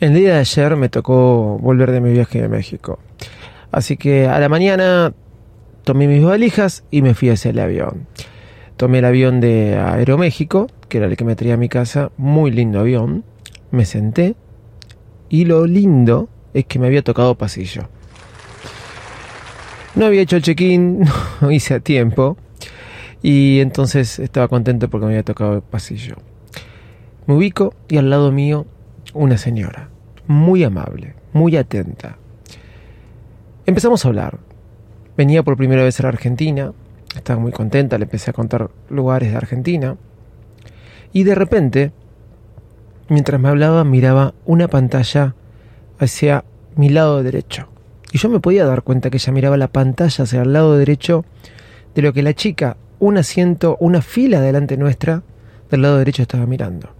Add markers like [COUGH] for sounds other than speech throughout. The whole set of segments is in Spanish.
El día de ayer me tocó volver de mi viaje de México. Así que a la mañana tomé mis valijas y me fui hacia el avión. Tomé el avión de Aeroméxico, que era el que me traía a mi casa, muy lindo avión. Me senté y lo lindo es que me había tocado pasillo. No había hecho el check-in, [LAUGHS] no hice a tiempo y entonces estaba contento porque me había tocado el pasillo. Me ubico y al lado mío una señora, muy amable, muy atenta. Empezamos a hablar. Venía por primera vez a la Argentina, estaba muy contenta, le empecé a contar lugares de Argentina. Y de repente, mientras me hablaba, miraba una pantalla hacia mi lado derecho. Y yo me podía dar cuenta que ella miraba la pantalla hacia el lado derecho de lo que la chica, un asiento, una fila delante nuestra, del lado derecho estaba mirando.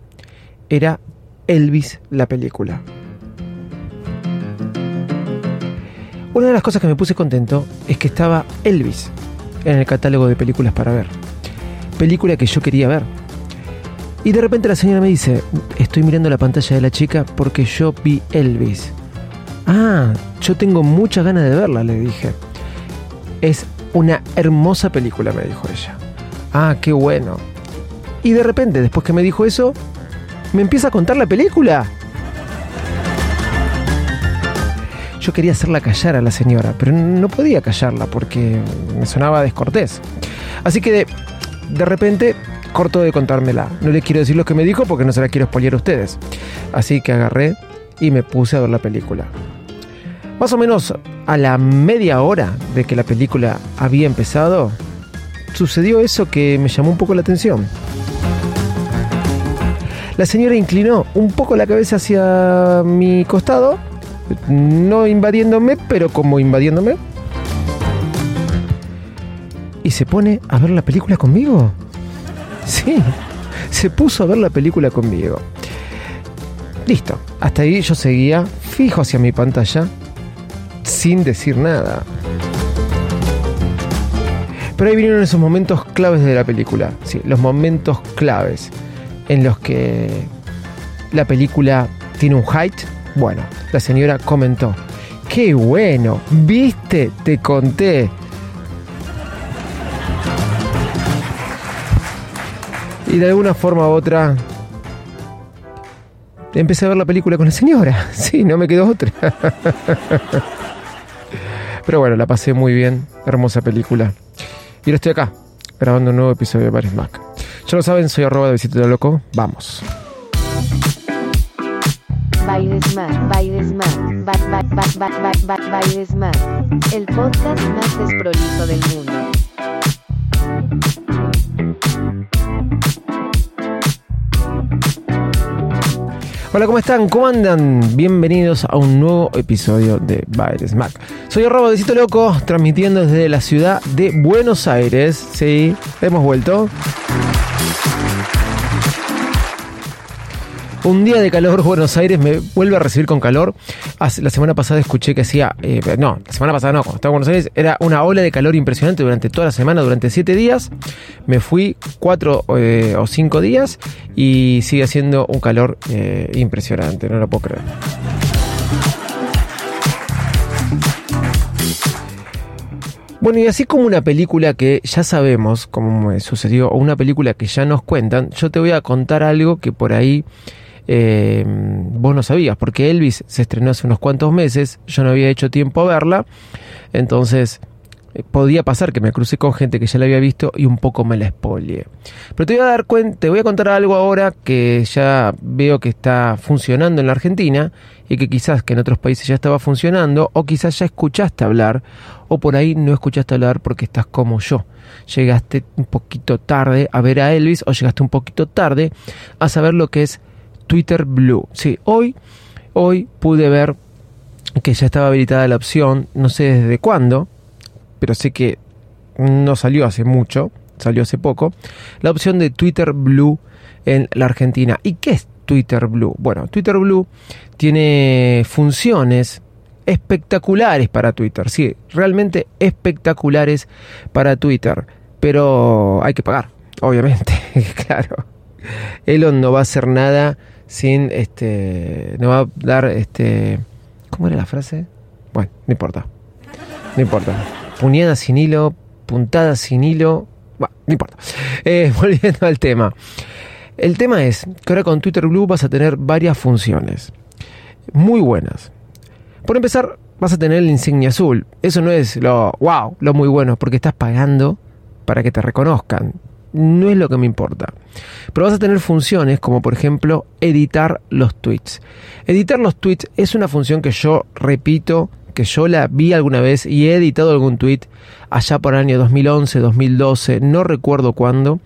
Era Elvis la película. Una de las cosas que me puse contento es que estaba Elvis en el catálogo de películas para ver. Película que yo quería ver. Y de repente la señora me dice, estoy mirando la pantalla de la chica porque yo vi Elvis. Ah, yo tengo muchas ganas de verla, le dije. Es una hermosa película, me dijo ella. Ah, qué bueno. Y de repente, después que me dijo eso, me empieza a contar la película. Yo quería hacerla callar a la señora, pero no podía callarla porque me sonaba descortés. Así que de, repente cortó de contármela. No les quiero decir lo que me dijo porque no se la quiero spoiler a ustedes. Así que agarré y me puse a ver la película. Más o menos a la media hora de que la película había empezado, sucedió eso que me llamó un poco la atención. La señora inclinó un poco la cabeza hacia mi costado no invadiéndome, pero como invadiéndome. Y se pone a ver la película conmigo. Sí, se puso a ver la película conmigo. Listo, hasta ahí yo seguía fijo hacia mi pantalla sin decir nada. Pero ahí vinieron esos momentos claves de la película, sí, los momentos claves en los que la película tiene un height bueno, la señora comentó, qué bueno, viste, te conté. Y de alguna forma u otra empecé a ver la película con la señora. [LAUGHS] Sí, no me quedó otra. [LAUGHS] Pero bueno, la pasé muy bien. Hermosa película. Y ahora estoy acá, grabando un nuevo episodio de Paris Mac. Ya lo saben, soy arroba de visita loco. Vamos. Bailes Más, Bailes Más, ba, ba, ba, ba, ba, ba, Bailes Más, el podcast más desprolijo del mundo. Hola, ¿cómo están? ¿Cómo andan? Bienvenidos a un nuevo episodio de Baires Mac. Soy Robo de Cito Loco, transmitiendo desde la ciudad de Buenos Aires. Sí, hemos vuelto. Un día de calor, Buenos Aires me vuelve a recibir con calor. La semana pasada escuché que hacía. eh, no, la semana pasada no, cuando estaba en Buenos Aires era una ola de calor impresionante durante toda la semana, durante siete días. Me fui cuatro eh, o cinco días y sigue haciendo un calor eh, impresionante, no lo puedo creer. Bueno, y así como una película que ya sabemos cómo me sucedió, o una película que ya nos cuentan, yo te voy a contar algo que por ahí eh, vos no sabías, porque Elvis se estrenó hace unos cuantos meses, yo no había hecho tiempo a verla, entonces eh, podía pasar que me crucé con gente que ya la había visto y un poco me la spoileé. Pero te voy a dar cuenta, te voy a contar algo ahora que ya veo que está funcionando en la Argentina y que quizás que en otros países ya estaba funcionando o quizás ya escuchaste hablar o por ahí no escuchaste hablar porque estás como yo. Llegaste un poquito tarde a ver a Elvis o llegaste un poquito tarde a saber lo que es Twitter Blue. Sí, hoy hoy pude ver que ya estaba habilitada la opción, no sé desde cuándo, pero sé que no salió hace mucho, salió hace poco, la opción de Twitter Blue en la Argentina. ¿Y qué es Twitter Blue? Bueno, Twitter Blue tiene funciones espectaculares para Twitter, sí, realmente espectaculares para Twitter, pero hay que pagar, obviamente, [LAUGHS] claro. Elon no va a hacer nada sin este no va a dar este ¿cómo era la frase? Bueno, no importa. No importa. Puñada sin hilo, puntada sin hilo. Bueno, no importa. Eh, [LAUGHS] volviendo al tema. El tema es que ahora con Twitter Blue vas a tener varias funciones. Muy buenas. Por empezar, vas a tener la insignia azul. Eso no es lo wow, lo muy bueno, porque estás pagando para que te reconozcan. No es lo que me importa. Pero vas a tener funciones como por ejemplo editar los tweets. Editar los tweets es una función que yo repito que yo la vi alguna vez y he editado algún tweet allá por el año 2011, 2012, no recuerdo cuándo.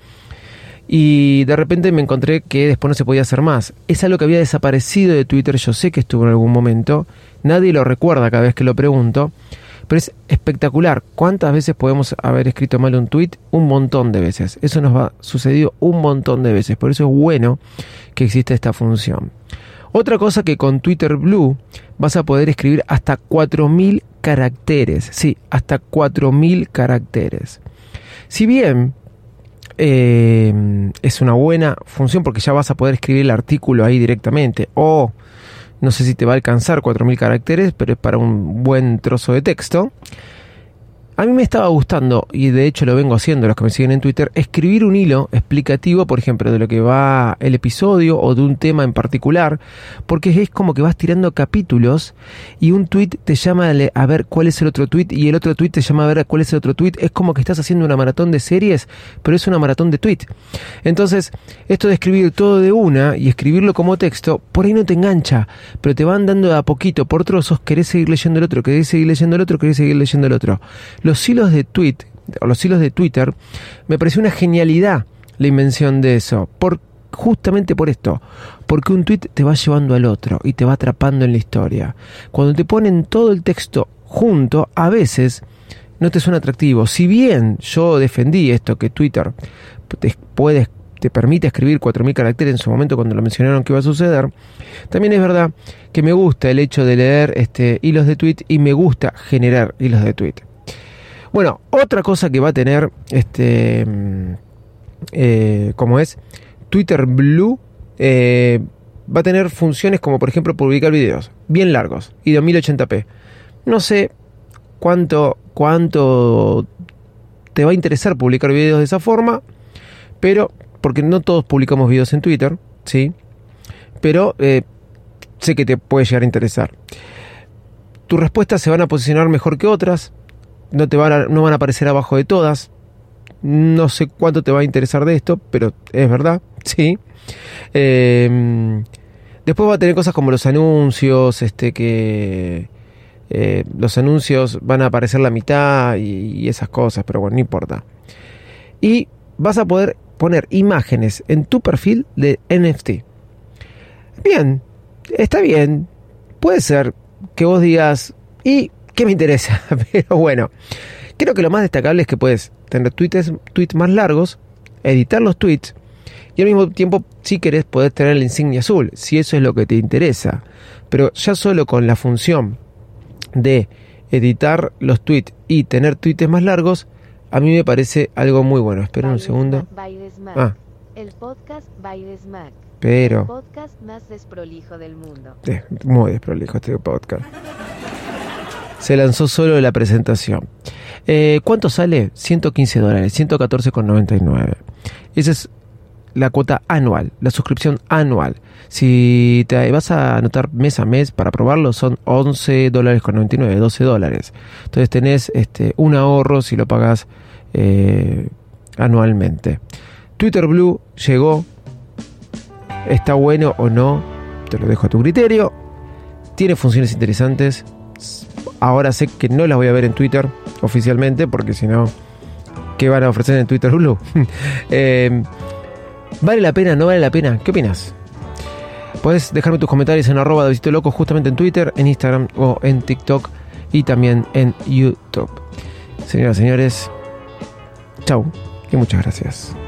Y de repente me encontré que después no se podía hacer más. Es algo que había desaparecido de Twitter, yo sé que estuvo en algún momento, nadie lo recuerda cada vez que lo pregunto, pero es espectacular. ¿Cuántas veces podemos haber escrito mal un tweet? Un montón de veces. Eso nos ha sucedido un montón de veces, por eso es bueno que exista esta función. Otra cosa que con Twitter Blue vas a poder escribir hasta 4.000 caracteres. Sí, hasta 4.000 caracteres. Si bien eh, es una buena función porque ya vas a poder escribir el artículo ahí directamente o no sé si te va a alcanzar 4.000 caracteres, pero es para un buen trozo de texto. A mí me estaba gustando, y de hecho lo vengo haciendo los que me siguen en Twitter, escribir un hilo explicativo, por ejemplo, de lo que va el episodio o de un tema en particular, porque es como que vas tirando capítulos y un tweet te llama a ver cuál es el otro tweet y el otro tweet te llama a ver cuál es el otro tweet. Es como que estás haciendo una maratón de series, pero es una maratón de tweet. Entonces, esto de escribir todo de una y escribirlo como texto, por ahí no te engancha, pero te van dando de a poquito por trozos, querés seguir leyendo el otro, querés seguir leyendo el otro, querés seguir leyendo el otro. Los hilos de tweet, o los hilos de Twitter, me pareció una genialidad la invención de eso. Por, justamente por esto. Porque un tweet te va llevando al otro y te va atrapando en la historia. Cuando te ponen todo el texto junto, a veces no te suena atractivo. Si bien yo defendí esto, que Twitter te puede te permite escribir 4.000 caracteres en su momento cuando lo mencionaron que iba a suceder, también es verdad que me gusta el hecho de leer este, hilos de tweet y me gusta generar hilos de tweet. Bueno, otra cosa que va a tener, este, mm, eh, como es Twitter Blue, eh, va a tener funciones como por ejemplo publicar videos bien largos y de 1080p. No sé cuánto, cuánto te va a interesar publicar videos de esa forma, pero porque no todos publicamos videos en Twitter, ¿sí? Pero eh, sé que te puede llegar a interesar. Tus respuestas se van a posicionar mejor que otras, no, te van a, no van a aparecer abajo de todas. No sé cuánto te va a interesar de esto, pero es verdad, sí. Eh, después va a tener cosas como los anuncios, este que eh, los anuncios van a aparecer la mitad y, y esas cosas, pero bueno, no importa. Y vas a poder poner imágenes en tu perfil de NFT. Bien, está bien. Puede ser que vos digas, ¿y qué me interesa? [LAUGHS] Pero bueno, creo que lo más destacable es que puedes tener tweets, tweets más largos, editar los tweets y al mismo tiempo, si querés, podés tener la insignia azul, si eso es lo que te interesa. Pero ya solo con la función de editar los tweets y tener tweets más largos, a mí me parece algo muy bueno. Espera un segundo. Ah, El podcast by Smack. El pero... podcast más desprolijo del mundo. Muy desprolijo este podcast. Se lanzó solo la presentación. Eh, ¿Cuánto sale? 115 dólares, 114,99. Esa es la cuota anual, la suscripción anual. Si te vas a anotar mes a mes para probarlo, son 11 dólares con 99, 12 dólares. Entonces tenés este, un ahorro si lo pagas eh, anualmente. Twitter Blue llegó. ¿Está bueno o no? Te lo dejo a tu criterio. Tiene funciones interesantes. Ahora sé que no las voy a ver en Twitter oficialmente porque si no, ¿qué van a ofrecer en Twitter Blue? [LAUGHS] Eh, ¿Vale la pena? ¿No vale la pena? ¿Qué opinas? Puedes dejarme tus comentarios en arroba de Loco justamente en Twitter, en Instagram o en TikTok y también en YouTube. Señoras y señores, chau y muchas gracias.